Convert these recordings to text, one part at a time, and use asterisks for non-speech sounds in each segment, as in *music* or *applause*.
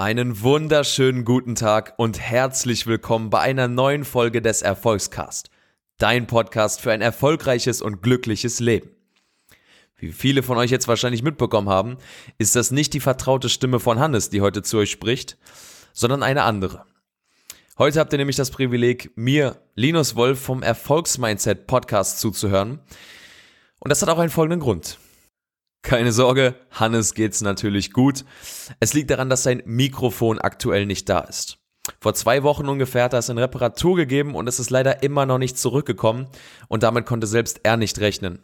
Einen wunderschönen guten Tag und herzlich willkommen bei einer neuen Folge des Erfolgscast. Dein Podcast für ein erfolgreiches und glückliches Leben. Wie viele von euch jetzt wahrscheinlich mitbekommen haben, ist das nicht die vertraute Stimme von Hannes, die heute zu euch spricht, sondern eine andere. Heute habt ihr nämlich das Privileg, mir, Linus Wolf vom Erfolgsmindset Podcast zuzuhören. Und das hat auch einen folgenden Grund. Keine Sorge, Hannes geht's natürlich gut. Es liegt daran, dass sein Mikrofon aktuell nicht da ist. Vor zwei Wochen ungefähr hat er es in Reparatur gegeben und es ist leider immer noch nicht zurückgekommen und damit konnte selbst er nicht rechnen.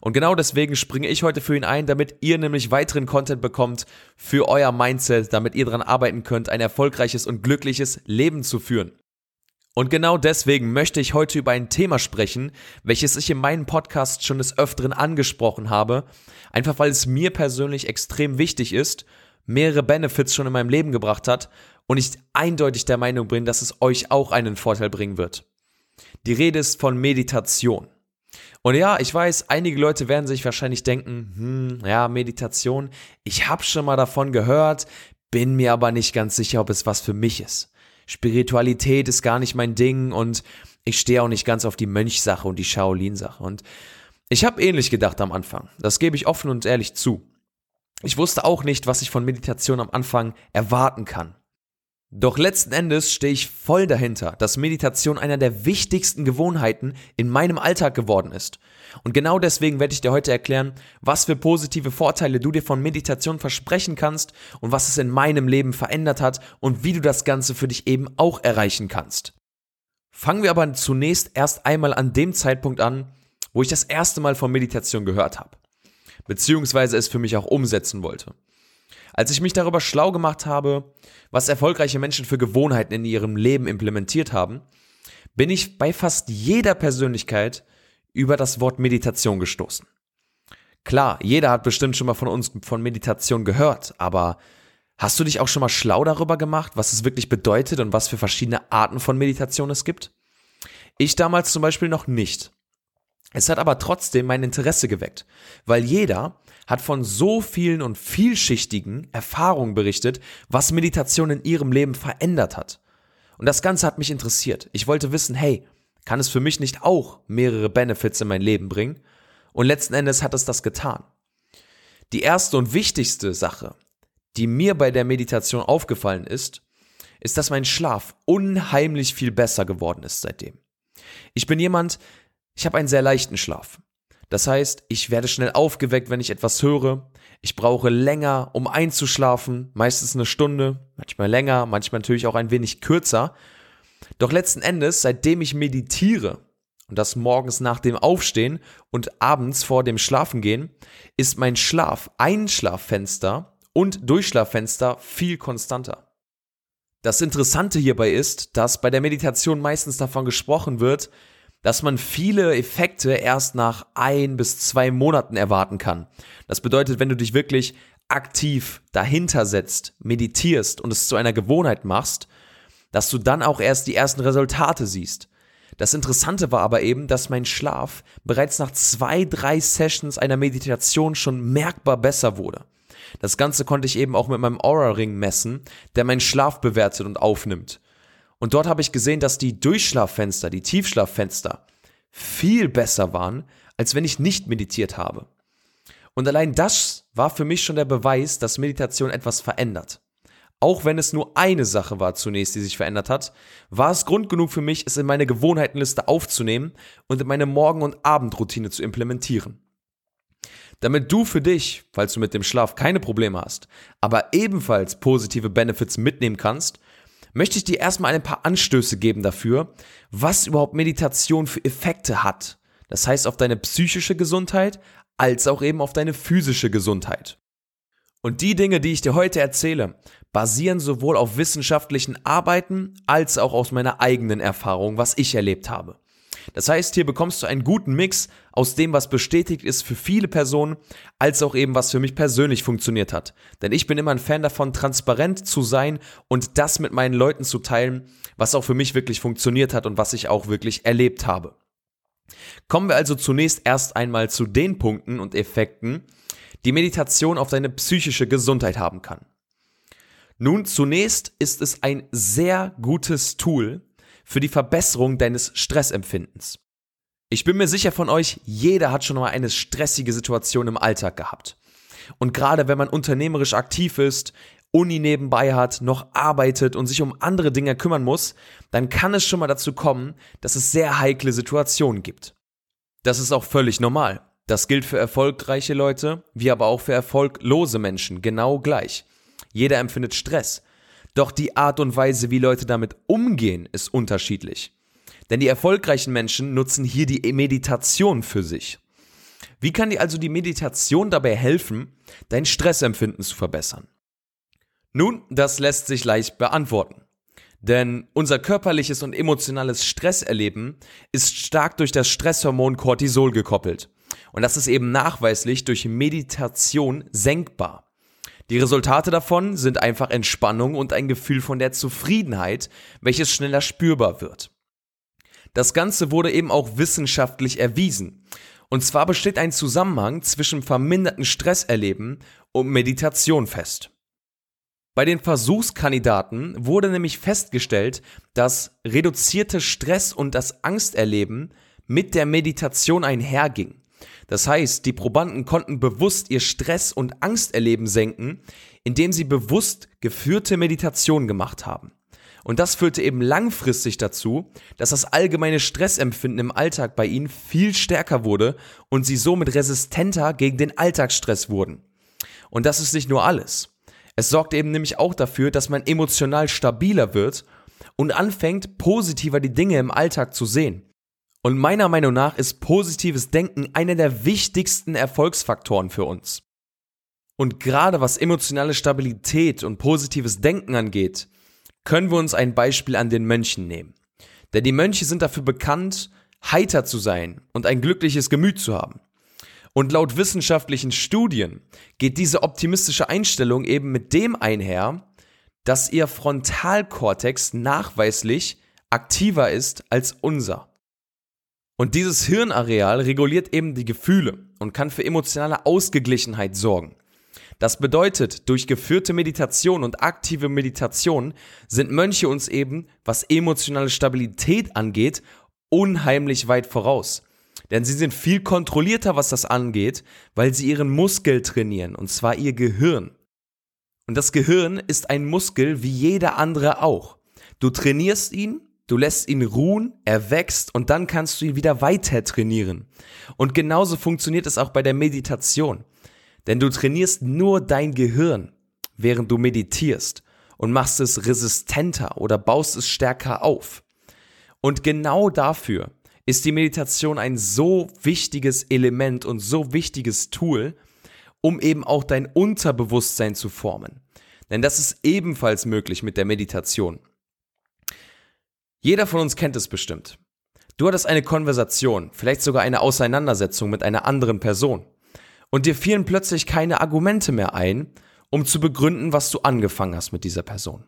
Und genau deswegen springe ich heute für ihn ein, damit ihr nämlich weiteren Content bekommt für euer Mindset, damit ihr daran arbeiten könnt, ein erfolgreiches und glückliches Leben zu führen. Und genau deswegen möchte ich heute über ein Thema sprechen, welches ich in meinem Podcast schon des Öfteren angesprochen habe, einfach weil es mir persönlich extrem wichtig ist, mehrere Benefits schon in meinem Leben gebracht hat und ich eindeutig der Meinung bin, dass es euch auch einen Vorteil bringen wird. Die Rede ist von Meditation. Und ja, ich weiß, einige Leute werden sich wahrscheinlich denken, hm, ja, Meditation, ich habe schon mal davon gehört, bin mir aber nicht ganz sicher, ob es was für mich ist. Spiritualität ist gar nicht mein Ding und ich stehe auch nicht ganz auf die Mönchsache und die Shaolin-Sache. Und ich habe ähnlich gedacht am Anfang. Das gebe ich offen und ehrlich zu. Ich wusste auch nicht, was ich von Meditation am Anfang erwarten kann. Doch letzten Endes stehe ich voll dahinter, dass Meditation einer der wichtigsten Gewohnheiten in meinem Alltag geworden ist. Und genau deswegen werde ich dir heute erklären, was für positive Vorteile du dir von Meditation versprechen kannst und was es in meinem Leben verändert hat und wie du das Ganze für dich eben auch erreichen kannst. Fangen wir aber zunächst erst einmal an dem Zeitpunkt an, wo ich das erste Mal von Meditation gehört habe, beziehungsweise es für mich auch umsetzen wollte. Als ich mich darüber schlau gemacht habe, was erfolgreiche Menschen für Gewohnheiten in ihrem Leben implementiert haben, bin ich bei fast jeder Persönlichkeit über das Wort Meditation gestoßen. Klar, jeder hat bestimmt schon mal von uns von Meditation gehört, aber hast du dich auch schon mal schlau darüber gemacht, was es wirklich bedeutet und was für verschiedene Arten von Meditation es gibt? Ich damals zum Beispiel noch nicht. Es hat aber trotzdem mein Interesse geweckt, weil jeder hat von so vielen und vielschichtigen Erfahrungen berichtet, was Meditation in ihrem Leben verändert hat. Und das Ganze hat mich interessiert. Ich wollte wissen, hey, kann es für mich nicht auch mehrere Benefits in mein Leben bringen? Und letzten Endes hat es das getan. Die erste und wichtigste Sache, die mir bei der Meditation aufgefallen ist, ist, dass mein Schlaf unheimlich viel besser geworden ist seitdem. Ich bin jemand, ich habe einen sehr leichten Schlaf. Das heißt, ich werde schnell aufgeweckt, wenn ich etwas höre. Ich brauche länger, um einzuschlafen, meistens eine Stunde, manchmal länger, manchmal natürlich auch ein wenig kürzer. Doch letzten Endes, seitdem ich meditiere, und das morgens nach dem Aufstehen und abends vor dem Schlafengehen, ist mein Schlaf, Einschlaffenster und Durchschlaffenster viel konstanter. Das Interessante hierbei ist, dass bei der Meditation meistens davon gesprochen wird, dass man viele Effekte erst nach ein bis zwei Monaten erwarten kann. Das bedeutet, wenn du dich wirklich aktiv dahinter setzt, meditierst und es zu einer Gewohnheit machst, dass du dann auch erst die ersten Resultate siehst. Das Interessante war aber eben, dass mein Schlaf bereits nach zwei, drei Sessions einer Meditation schon merkbar besser wurde. Das Ganze konnte ich eben auch mit meinem Aura-Ring messen, der meinen Schlaf bewertet und aufnimmt. Und dort habe ich gesehen, dass die Durchschlaffenster, die Tiefschlaffenster viel besser waren, als wenn ich nicht meditiert habe. Und allein das war für mich schon der Beweis, dass Meditation etwas verändert. Auch wenn es nur eine Sache war zunächst, die sich verändert hat, war es Grund genug für mich, es in meine Gewohnheitenliste aufzunehmen und in meine Morgen- und Abendroutine zu implementieren. Damit du für dich, falls du mit dem Schlaf keine Probleme hast, aber ebenfalls positive Benefits mitnehmen kannst, möchte ich dir erstmal ein paar Anstöße geben dafür, was überhaupt Meditation für Effekte hat. Das heißt auf deine psychische Gesundheit als auch eben auf deine physische Gesundheit. Und die Dinge, die ich dir heute erzähle, basieren sowohl auf wissenschaftlichen Arbeiten als auch aus meiner eigenen Erfahrung, was ich erlebt habe. Das heißt, hier bekommst du einen guten Mix aus dem, was bestätigt ist für viele Personen, als auch eben, was für mich persönlich funktioniert hat. Denn ich bin immer ein Fan davon, transparent zu sein und das mit meinen Leuten zu teilen, was auch für mich wirklich funktioniert hat und was ich auch wirklich erlebt habe. Kommen wir also zunächst erst einmal zu den Punkten und Effekten, die Meditation auf deine psychische Gesundheit haben kann. Nun, zunächst ist es ein sehr gutes Tool für die Verbesserung deines Stressempfindens. Ich bin mir sicher von euch, jeder hat schon mal eine stressige Situation im Alltag gehabt. Und gerade wenn man unternehmerisch aktiv ist, Uni nebenbei hat, noch arbeitet und sich um andere Dinge kümmern muss, dann kann es schon mal dazu kommen, dass es sehr heikle Situationen gibt. Das ist auch völlig normal. Das gilt für erfolgreiche Leute, wie aber auch für erfolglose Menschen genau gleich. Jeder empfindet Stress. Doch die Art und Weise, wie Leute damit umgehen, ist unterschiedlich. Denn die erfolgreichen Menschen nutzen hier die Meditation für sich. Wie kann dir also die Meditation dabei helfen, dein Stressempfinden zu verbessern? Nun, das lässt sich leicht beantworten. Denn unser körperliches und emotionales Stresserleben ist stark durch das Stresshormon Cortisol gekoppelt. Und das ist eben nachweislich durch Meditation senkbar. Die Resultate davon sind einfach Entspannung und ein Gefühl von der Zufriedenheit, welches schneller spürbar wird. Das Ganze wurde eben auch wissenschaftlich erwiesen. Und zwar besteht ein Zusammenhang zwischen verminderten Stresserleben und Meditation fest. Bei den Versuchskandidaten wurde nämlich festgestellt, dass reduzierte Stress und das Angsterleben mit der Meditation einherging. Das heißt, die Probanden konnten bewusst ihr Stress- und Angsterleben senken, indem sie bewusst geführte Meditation gemacht haben. Und das führte eben langfristig dazu, dass das allgemeine Stressempfinden im Alltag bei ihnen viel stärker wurde und sie somit resistenter gegen den Alltagsstress wurden. Und das ist nicht nur alles. Es sorgt eben nämlich auch dafür, dass man emotional stabiler wird und anfängt, positiver die Dinge im Alltag zu sehen. Und meiner Meinung nach ist positives Denken einer der wichtigsten Erfolgsfaktoren für uns. Und gerade was emotionale Stabilität und positives Denken angeht, können wir uns ein Beispiel an den Mönchen nehmen. Denn die Mönche sind dafür bekannt, heiter zu sein und ein glückliches Gemüt zu haben. Und laut wissenschaftlichen Studien geht diese optimistische Einstellung eben mit dem einher, dass ihr Frontalkortex nachweislich aktiver ist als unser. Und dieses Hirnareal reguliert eben die Gefühle und kann für emotionale Ausgeglichenheit sorgen. Das bedeutet, durch geführte Meditation und aktive Meditation sind Mönche uns eben, was emotionale Stabilität angeht, unheimlich weit voraus. Denn sie sind viel kontrollierter, was das angeht, weil sie ihren Muskel trainieren, und zwar ihr Gehirn. Und das Gehirn ist ein Muskel wie jeder andere auch. Du trainierst ihn Du lässt ihn ruhen, er wächst und dann kannst du ihn wieder weiter trainieren. Und genauso funktioniert es auch bei der Meditation. Denn du trainierst nur dein Gehirn, während du meditierst und machst es resistenter oder baust es stärker auf. Und genau dafür ist die Meditation ein so wichtiges Element und so wichtiges Tool, um eben auch dein Unterbewusstsein zu formen. Denn das ist ebenfalls möglich mit der Meditation. Jeder von uns kennt es bestimmt. Du hattest eine Konversation, vielleicht sogar eine Auseinandersetzung mit einer anderen Person. Und dir fielen plötzlich keine Argumente mehr ein, um zu begründen, was du angefangen hast mit dieser Person.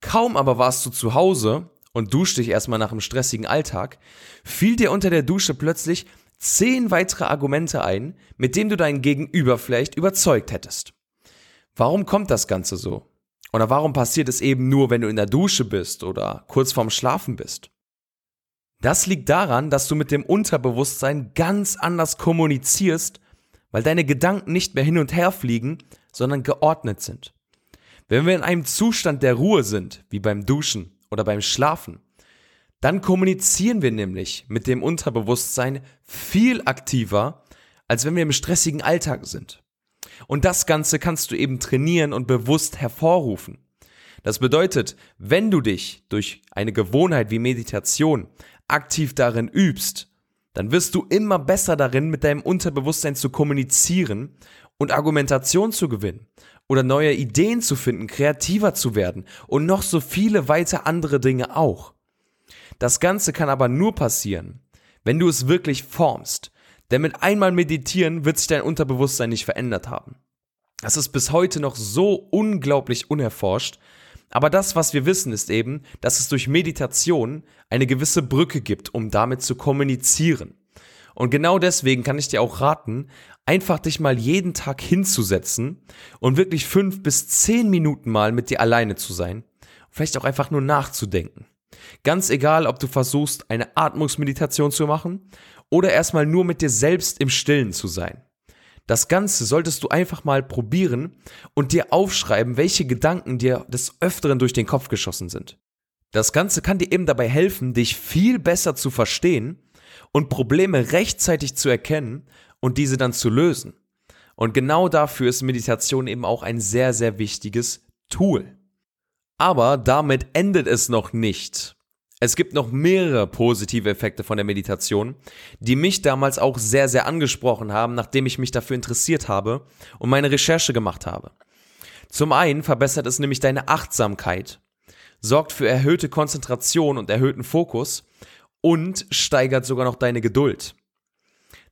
Kaum aber warst du zu Hause und duschte dich erstmal nach einem stressigen Alltag, fiel dir unter der Dusche plötzlich zehn weitere Argumente ein, mit denen du deinen Gegenüber vielleicht überzeugt hättest. Warum kommt das Ganze so? Oder warum passiert es eben nur, wenn du in der Dusche bist oder kurz vorm Schlafen bist? Das liegt daran, dass du mit dem Unterbewusstsein ganz anders kommunizierst, weil deine Gedanken nicht mehr hin und her fliegen, sondern geordnet sind. Wenn wir in einem Zustand der Ruhe sind, wie beim Duschen oder beim Schlafen, dann kommunizieren wir nämlich mit dem Unterbewusstsein viel aktiver, als wenn wir im stressigen Alltag sind. Und das Ganze kannst du eben trainieren und bewusst hervorrufen. Das bedeutet, wenn du dich durch eine Gewohnheit wie Meditation aktiv darin übst, dann wirst du immer besser darin, mit deinem Unterbewusstsein zu kommunizieren und Argumentation zu gewinnen oder neue Ideen zu finden, kreativer zu werden und noch so viele weitere andere Dinge auch. Das Ganze kann aber nur passieren, wenn du es wirklich formst, denn mit einmal meditieren wird sich dein Unterbewusstsein nicht verändert haben. Das ist bis heute noch so unglaublich unerforscht. Aber das, was wir wissen, ist eben, dass es durch Meditation eine gewisse Brücke gibt, um damit zu kommunizieren. Und genau deswegen kann ich dir auch raten, einfach dich mal jeden Tag hinzusetzen und wirklich fünf bis zehn Minuten mal mit dir alleine zu sein. Vielleicht auch einfach nur nachzudenken. Ganz egal, ob du versuchst, eine Atmungsmeditation zu machen oder erstmal nur mit dir selbst im Stillen zu sein. Das Ganze solltest du einfach mal probieren und dir aufschreiben, welche Gedanken dir des Öfteren durch den Kopf geschossen sind. Das Ganze kann dir eben dabei helfen, dich viel besser zu verstehen und Probleme rechtzeitig zu erkennen und diese dann zu lösen. Und genau dafür ist Meditation eben auch ein sehr, sehr wichtiges Tool. Aber damit endet es noch nicht. Es gibt noch mehrere positive Effekte von der Meditation, die mich damals auch sehr, sehr angesprochen haben, nachdem ich mich dafür interessiert habe und meine Recherche gemacht habe. Zum einen verbessert es nämlich deine Achtsamkeit, sorgt für erhöhte Konzentration und erhöhten Fokus und steigert sogar noch deine Geduld.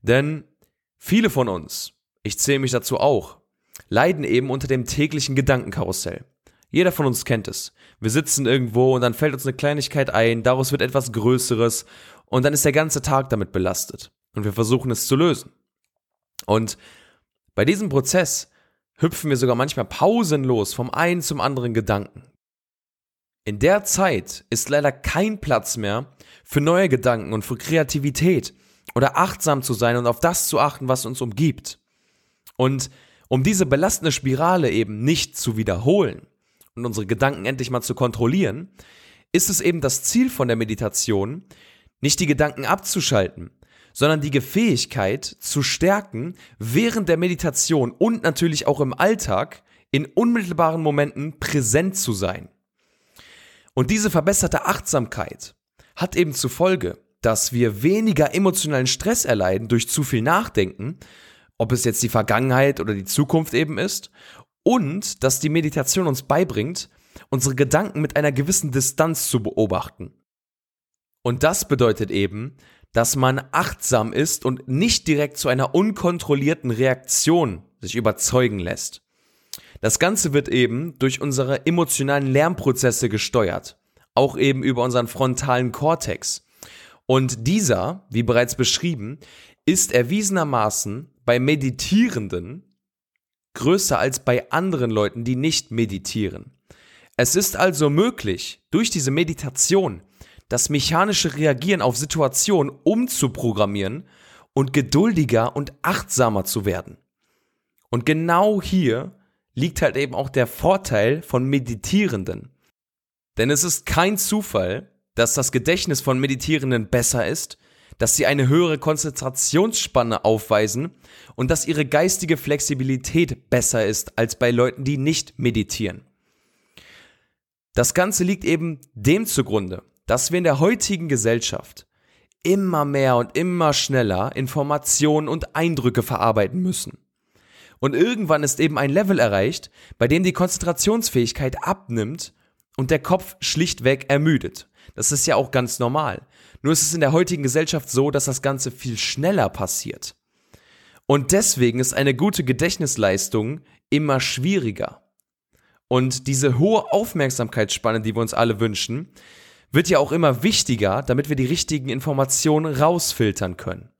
Denn viele von uns, ich zähle mich dazu auch, leiden eben unter dem täglichen Gedankenkarussell. Jeder von uns kennt es. Wir sitzen irgendwo und dann fällt uns eine Kleinigkeit ein, daraus wird etwas Größeres und dann ist der ganze Tag damit belastet. Und wir versuchen es zu lösen. Und bei diesem Prozess hüpfen wir sogar manchmal pausenlos vom einen zum anderen Gedanken. In der Zeit ist leider kein Platz mehr für neue Gedanken und für Kreativität oder achtsam zu sein und auf das zu achten, was uns umgibt. Und um diese belastende Spirale eben nicht zu wiederholen, und unsere Gedanken endlich mal zu kontrollieren, ist es eben das Ziel von der Meditation, nicht die Gedanken abzuschalten, sondern die Fähigkeit zu stärken, während der Meditation und natürlich auch im Alltag in unmittelbaren Momenten präsent zu sein. Und diese verbesserte Achtsamkeit hat eben zur Folge, dass wir weniger emotionalen Stress erleiden durch zu viel Nachdenken, ob es jetzt die Vergangenheit oder die Zukunft eben ist, und dass die Meditation uns beibringt, unsere Gedanken mit einer gewissen Distanz zu beobachten. Und das bedeutet eben, dass man achtsam ist und nicht direkt zu einer unkontrollierten Reaktion sich überzeugen lässt. Das Ganze wird eben durch unsere emotionalen Lernprozesse gesteuert, auch eben über unseren frontalen Kortex. Und dieser, wie bereits beschrieben, ist erwiesenermaßen bei Meditierenden größer als bei anderen Leuten, die nicht meditieren. Es ist also möglich, durch diese Meditation das mechanische Reagieren auf Situationen umzuprogrammieren und geduldiger und achtsamer zu werden. Und genau hier liegt halt eben auch der Vorteil von Meditierenden. Denn es ist kein Zufall, dass das Gedächtnis von Meditierenden besser ist, dass sie eine höhere Konzentrationsspanne aufweisen und dass ihre geistige Flexibilität besser ist als bei Leuten, die nicht meditieren. Das Ganze liegt eben dem zugrunde, dass wir in der heutigen Gesellschaft immer mehr und immer schneller Informationen und Eindrücke verarbeiten müssen. Und irgendwann ist eben ein Level erreicht, bei dem die Konzentrationsfähigkeit abnimmt und der Kopf schlichtweg ermüdet. Das ist ja auch ganz normal. Nur ist es in der heutigen Gesellschaft so, dass das Ganze viel schneller passiert. Und deswegen ist eine gute Gedächtnisleistung immer schwieriger. Und diese hohe Aufmerksamkeitsspanne, die wir uns alle wünschen, wird ja auch immer wichtiger, damit wir die richtigen Informationen rausfiltern können.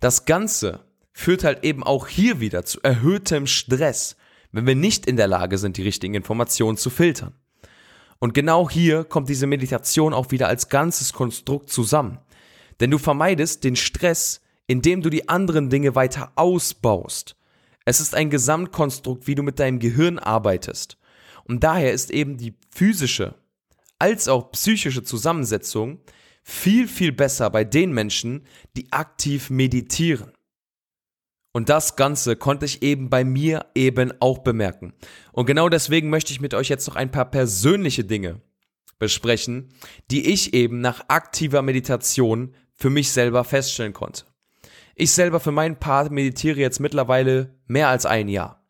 Das Ganze führt halt eben auch hier wieder zu erhöhtem Stress, wenn wir nicht in der Lage sind, die richtigen Informationen zu filtern. Und genau hier kommt diese Meditation auch wieder als ganzes Konstrukt zusammen. Denn du vermeidest den Stress, indem du die anderen Dinge weiter ausbaust. Es ist ein Gesamtkonstrukt, wie du mit deinem Gehirn arbeitest. Und daher ist eben die physische als auch psychische Zusammensetzung viel, viel besser bei den Menschen, die aktiv meditieren. Und das Ganze konnte ich eben bei mir eben auch bemerken. Und genau deswegen möchte ich mit euch jetzt noch ein paar persönliche Dinge besprechen, die ich eben nach aktiver Meditation für mich selber feststellen konnte. Ich selber für meinen Part meditiere jetzt mittlerweile mehr als ein Jahr.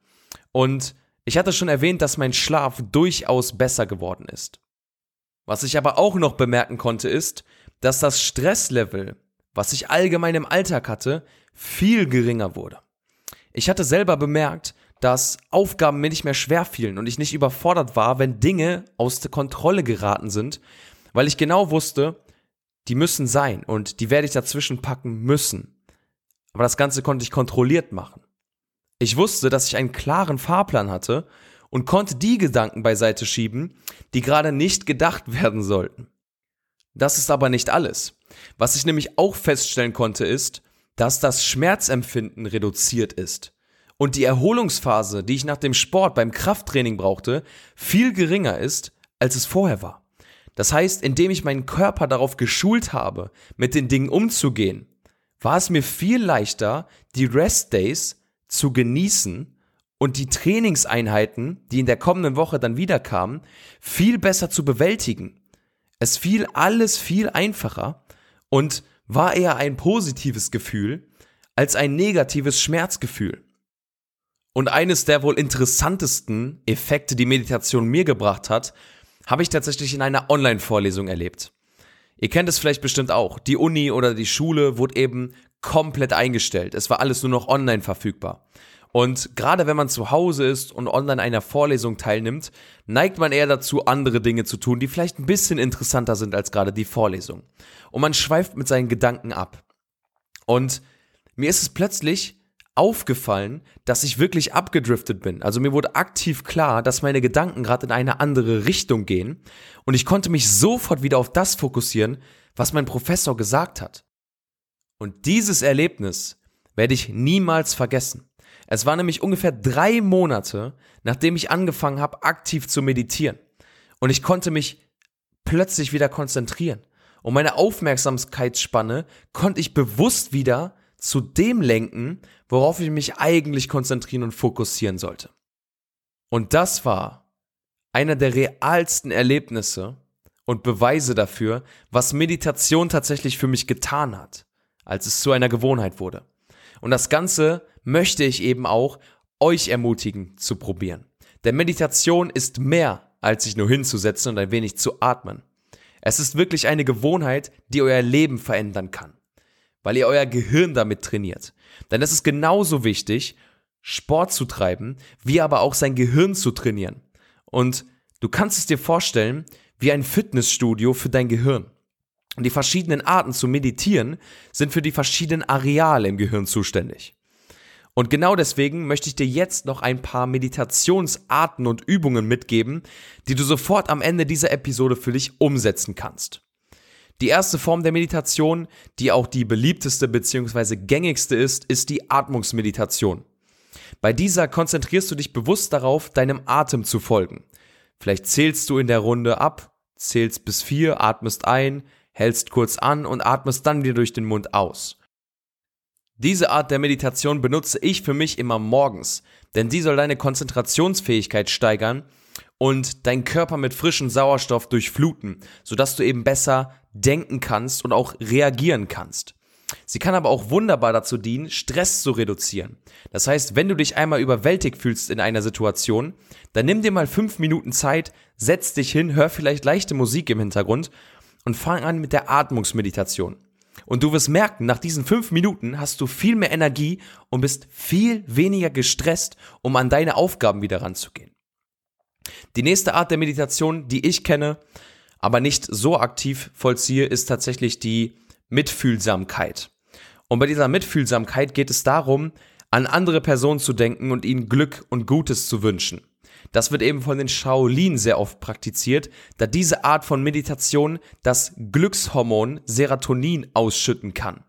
Und ich hatte schon erwähnt, dass mein Schlaf durchaus besser geworden ist. Was ich aber auch noch bemerken konnte, ist, dass das Stresslevel, was ich allgemein im Alltag hatte, viel geringer wurde. Ich hatte selber bemerkt, dass Aufgaben mir nicht mehr schwer fielen und ich nicht überfordert war, wenn Dinge aus der Kontrolle geraten sind, weil ich genau wusste, die müssen sein und die werde ich dazwischen packen müssen. Aber das Ganze konnte ich kontrolliert machen. Ich wusste, dass ich einen klaren Fahrplan hatte und konnte die Gedanken beiseite schieben, die gerade nicht gedacht *laughs* werden sollten. Das ist aber nicht alles. Was ich nämlich auch feststellen konnte, ist, dass das Schmerzempfinden reduziert ist und die Erholungsphase, die ich nach dem Sport beim Krafttraining brauchte, viel geringer ist, als es vorher war. Das heißt, indem ich meinen Körper darauf geschult habe, mit den Dingen umzugehen, war es mir viel leichter, die Rest Days zu genießen und die Trainingseinheiten, die in der kommenden Woche dann wieder kamen, viel besser zu bewältigen. Es fiel alles viel einfacher und war eher ein positives Gefühl als ein negatives Schmerzgefühl. Und eines der wohl interessantesten Effekte, die Meditation mir gebracht hat, habe ich tatsächlich in einer Online-Vorlesung erlebt. Ihr kennt es vielleicht bestimmt auch. Die Uni oder die Schule wurde eben komplett eingestellt. Es war alles nur noch online verfügbar. Und gerade wenn man zu Hause ist und online einer Vorlesung teilnimmt, neigt man eher dazu, andere Dinge zu tun, die vielleicht ein bisschen interessanter sind als gerade die Vorlesung. Und man schweift mit seinen Gedanken ab. Und mir ist es plötzlich aufgefallen, dass ich wirklich abgedriftet bin. Also mir wurde aktiv klar, dass meine Gedanken gerade in eine andere Richtung gehen und ich konnte mich sofort wieder auf das fokussieren, was mein Professor gesagt hat. Und dieses Erlebnis werde ich niemals vergessen. Es war nämlich ungefähr drei Monate, nachdem ich angefangen habe, aktiv zu meditieren. Und ich konnte mich plötzlich wieder konzentrieren. Und meine Aufmerksamkeitsspanne konnte ich bewusst wieder zu dem lenken, worauf ich mich eigentlich konzentrieren und fokussieren sollte. Und das war einer der realsten Erlebnisse und Beweise dafür, was Meditation tatsächlich für mich getan hat, als es zu einer Gewohnheit wurde. Und das Ganze möchte ich eben auch euch ermutigen zu probieren. Denn Meditation ist mehr, als sich nur hinzusetzen und ein wenig zu atmen. Es ist wirklich eine Gewohnheit, die euer Leben verändern kann weil ihr euer Gehirn damit trainiert. Denn es ist genauso wichtig, Sport zu treiben, wie aber auch sein Gehirn zu trainieren. Und du kannst es dir vorstellen wie ein Fitnessstudio für dein Gehirn. Und die verschiedenen Arten zu meditieren sind für die verschiedenen Areale im Gehirn zuständig. Und genau deswegen möchte ich dir jetzt noch ein paar Meditationsarten und Übungen mitgeben, die du sofort am Ende dieser Episode für dich umsetzen kannst. Die erste Form der Meditation, die auch die beliebteste bzw. gängigste ist, ist die Atmungsmeditation. Bei dieser konzentrierst du dich bewusst darauf, deinem Atem zu folgen. Vielleicht zählst du in der Runde ab, zählst bis vier, atmest ein, hältst kurz an und atmest dann wieder durch den Mund aus. Diese Art der Meditation benutze ich für mich immer morgens, denn die soll deine Konzentrationsfähigkeit steigern und deinen Körper mit frischem Sauerstoff durchfluten, sodass du eben besser denken kannst und auch reagieren kannst. Sie kann aber auch wunderbar dazu dienen, Stress zu reduzieren. Das heißt, wenn du dich einmal überwältigt fühlst in einer Situation, dann nimm dir mal fünf Minuten Zeit, setz dich hin, hör vielleicht leichte Musik im Hintergrund und fang an mit der Atmungsmeditation. Und du wirst merken, nach diesen fünf Minuten hast du viel mehr Energie und bist viel weniger gestresst, um an deine Aufgaben wieder ranzugehen. Die nächste Art der Meditation, die ich kenne, aber nicht so aktiv vollziehe, ist tatsächlich die Mitfühlsamkeit. Und bei dieser Mitfühlsamkeit geht es darum, an andere Personen zu denken und ihnen Glück und Gutes zu wünschen. Das wird eben von den Shaolin sehr oft praktiziert, da diese Art von Meditation das Glückshormon Serotonin ausschütten kann.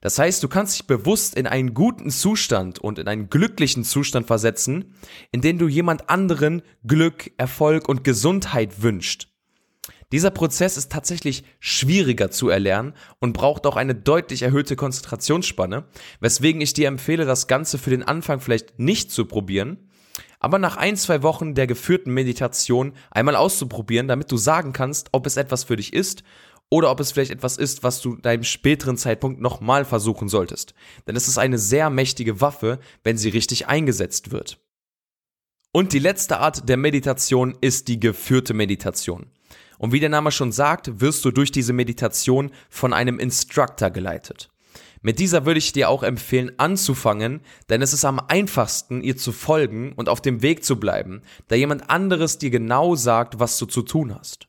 Das heißt, du kannst dich bewusst in einen guten Zustand und in einen glücklichen Zustand versetzen, in dem du jemand anderen Glück, Erfolg und Gesundheit wünscht. Dieser Prozess ist tatsächlich schwieriger zu erlernen und braucht auch eine deutlich erhöhte Konzentrationsspanne, weswegen ich dir empfehle, das Ganze für den Anfang vielleicht nicht zu probieren, aber nach ein, zwei Wochen der geführten Meditation einmal auszuprobieren, damit du sagen kannst, ob es etwas für dich ist oder ob es vielleicht etwas ist, was du deinem späteren Zeitpunkt nochmal versuchen solltest. Denn es ist eine sehr mächtige Waffe, wenn sie richtig eingesetzt wird. Und die letzte Art der Meditation ist die geführte Meditation. Und wie der Name schon sagt, wirst du durch diese Meditation von einem Instructor geleitet. Mit dieser würde ich dir auch empfehlen anzufangen, denn es ist am einfachsten, ihr zu folgen und auf dem Weg zu bleiben, da jemand anderes dir genau sagt, was du zu tun hast.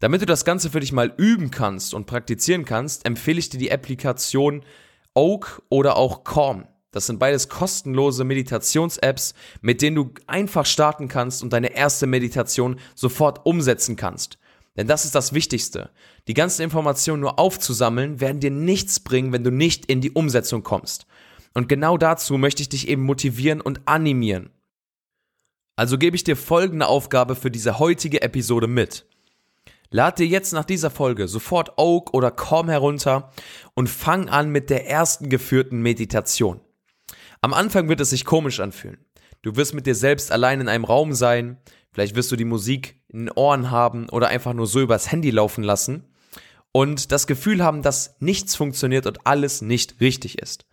Damit du das Ganze für dich mal üben kannst und praktizieren kannst, empfehle ich dir die Applikation Oak oder auch Calm. Das sind beides kostenlose Meditations-Apps, mit denen du einfach starten kannst und deine erste Meditation sofort umsetzen kannst. Denn das ist das Wichtigste. Die ganzen Informationen nur aufzusammeln, werden dir nichts bringen, wenn du nicht in die Umsetzung kommst. Und genau dazu möchte ich dich eben motivieren und animieren. Also gebe ich dir folgende Aufgabe für diese heutige Episode mit. Lad dir jetzt nach dieser Folge sofort Oak oder Calm herunter und fang an mit der ersten geführten Meditation. Am Anfang wird es sich komisch anfühlen. Du wirst mit dir selbst allein in einem Raum sein, vielleicht wirst du die Musik in den Ohren haben oder einfach nur so übers Handy laufen lassen und das Gefühl haben, dass nichts funktioniert und alles nicht richtig ist.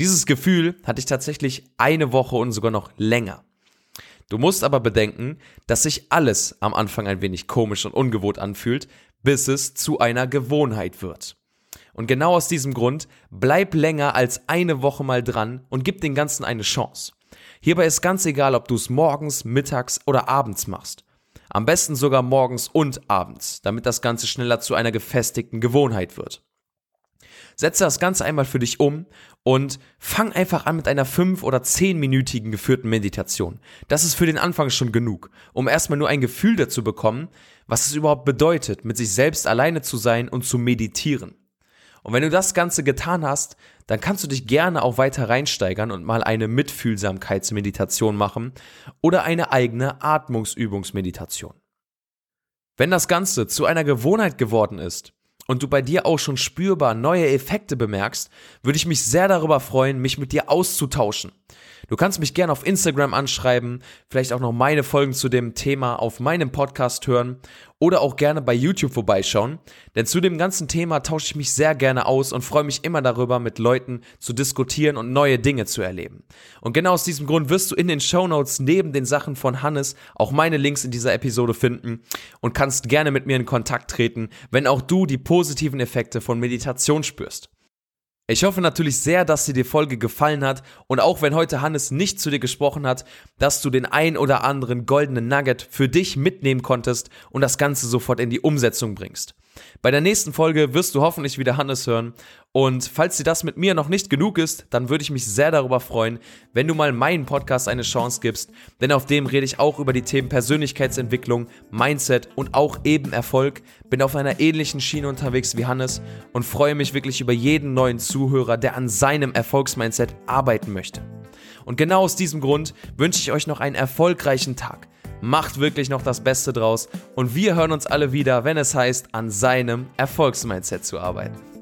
Dieses Gefühl hatte ich tatsächlich eine Woche und sogar noch länger. Du musst aber bedenken, dass sich alles am Anfang ein wenig komisch und ungewohnt anfühlt, bis es zu einer Gewohnheit wird. Und genau aus diesem Grund bleib länger als eine Woche mal dran und gib den Ganzen eine Chance. Hierbei ist ganz egal, ob du es morgens, mittags oder abends machst. Am besten sogar morgens und abends, damit das Ganze schneller zu einer gefestigten Gewohnheit wird. Setze das Ganze einmal für dich um und fang einfach an mit einer 5- oder 10-minütigen geführten Meditation. Das ist für den Anfang schon genug, um erstmal nur ein Gefühl dazu bekommen, was es überhaupt bedeutet, mit sich selbst alleine zu sein und zu meditieren. Und wenn du das Ganze getan hast, dann kannst du dich gerne auch weiter reinsteigern und mal eine Mitfühlsamkeitsmeditation machen oder eine eigene Atmungsübungsmeditation. Wenn das Ganze zu einer Gewohnheit geworden ist, und du bei dir auch schon spürbar neue Effekte bemerkst, würde ich mich sehr darüber freuen, mich mit dir auszutauschen. Du kannst mich gerne auf Instagram anschreiben, vielleicht auch noch meine Folgen zu dem Thema auf meinem Podcast hören oder auch gerne bei YouTube vorbeischauen, denn zu dem ganzen Thema tausche ich mich sehr gerne aus und freue mich immer darüber, mit Leuten zu diskutieren und neue Dinge zu erleben. Und genau aus diesem Grund wirst du in den Show Notes neben den Sachen von Hannes auch meine Links in dieser Episode finden und kannst gerne mit mir in Kontakt treten, wenn auch du die positiven Effekte von Meditation spürst. Ich hoffe natürlich sehr, dass dir die Folge gefallen hat und auch wenn heute Hannes nicht zu dir gesprochen hat, dass du den ein oder anderen goldenen Nugget für dich mitnehmen konntest und das Ganze sofort in die Umsetzung bringst. Bei der nächsten Folge wirst du hoffentlich wieder Hannes hören. Und falls dir das mit mir noch nicht genug ist, dann würde ich mich sehr darüber freuen, wenn du mal meinen Podcast eine Chance gibst. Denn auf dem rede ich auch über die Themen Persönlichkeitsentwicklung, Mindset und auch eben Erfolg. Bin auf einer ähnlichen Schiene unterwegs wie Hannes und freue mich wirklich über jeden neuen Zuhörer, der an seinem Erfolgsmindset arbeiten möchte. Und genau aus diesem Grund wünsche ich euch noch einen erfolgreichen Tag macht wirklich noch das Beste draus und wir hören uns alle wieder, wenn es heißt, an seinem Erfolgsmindset zu arbeiten.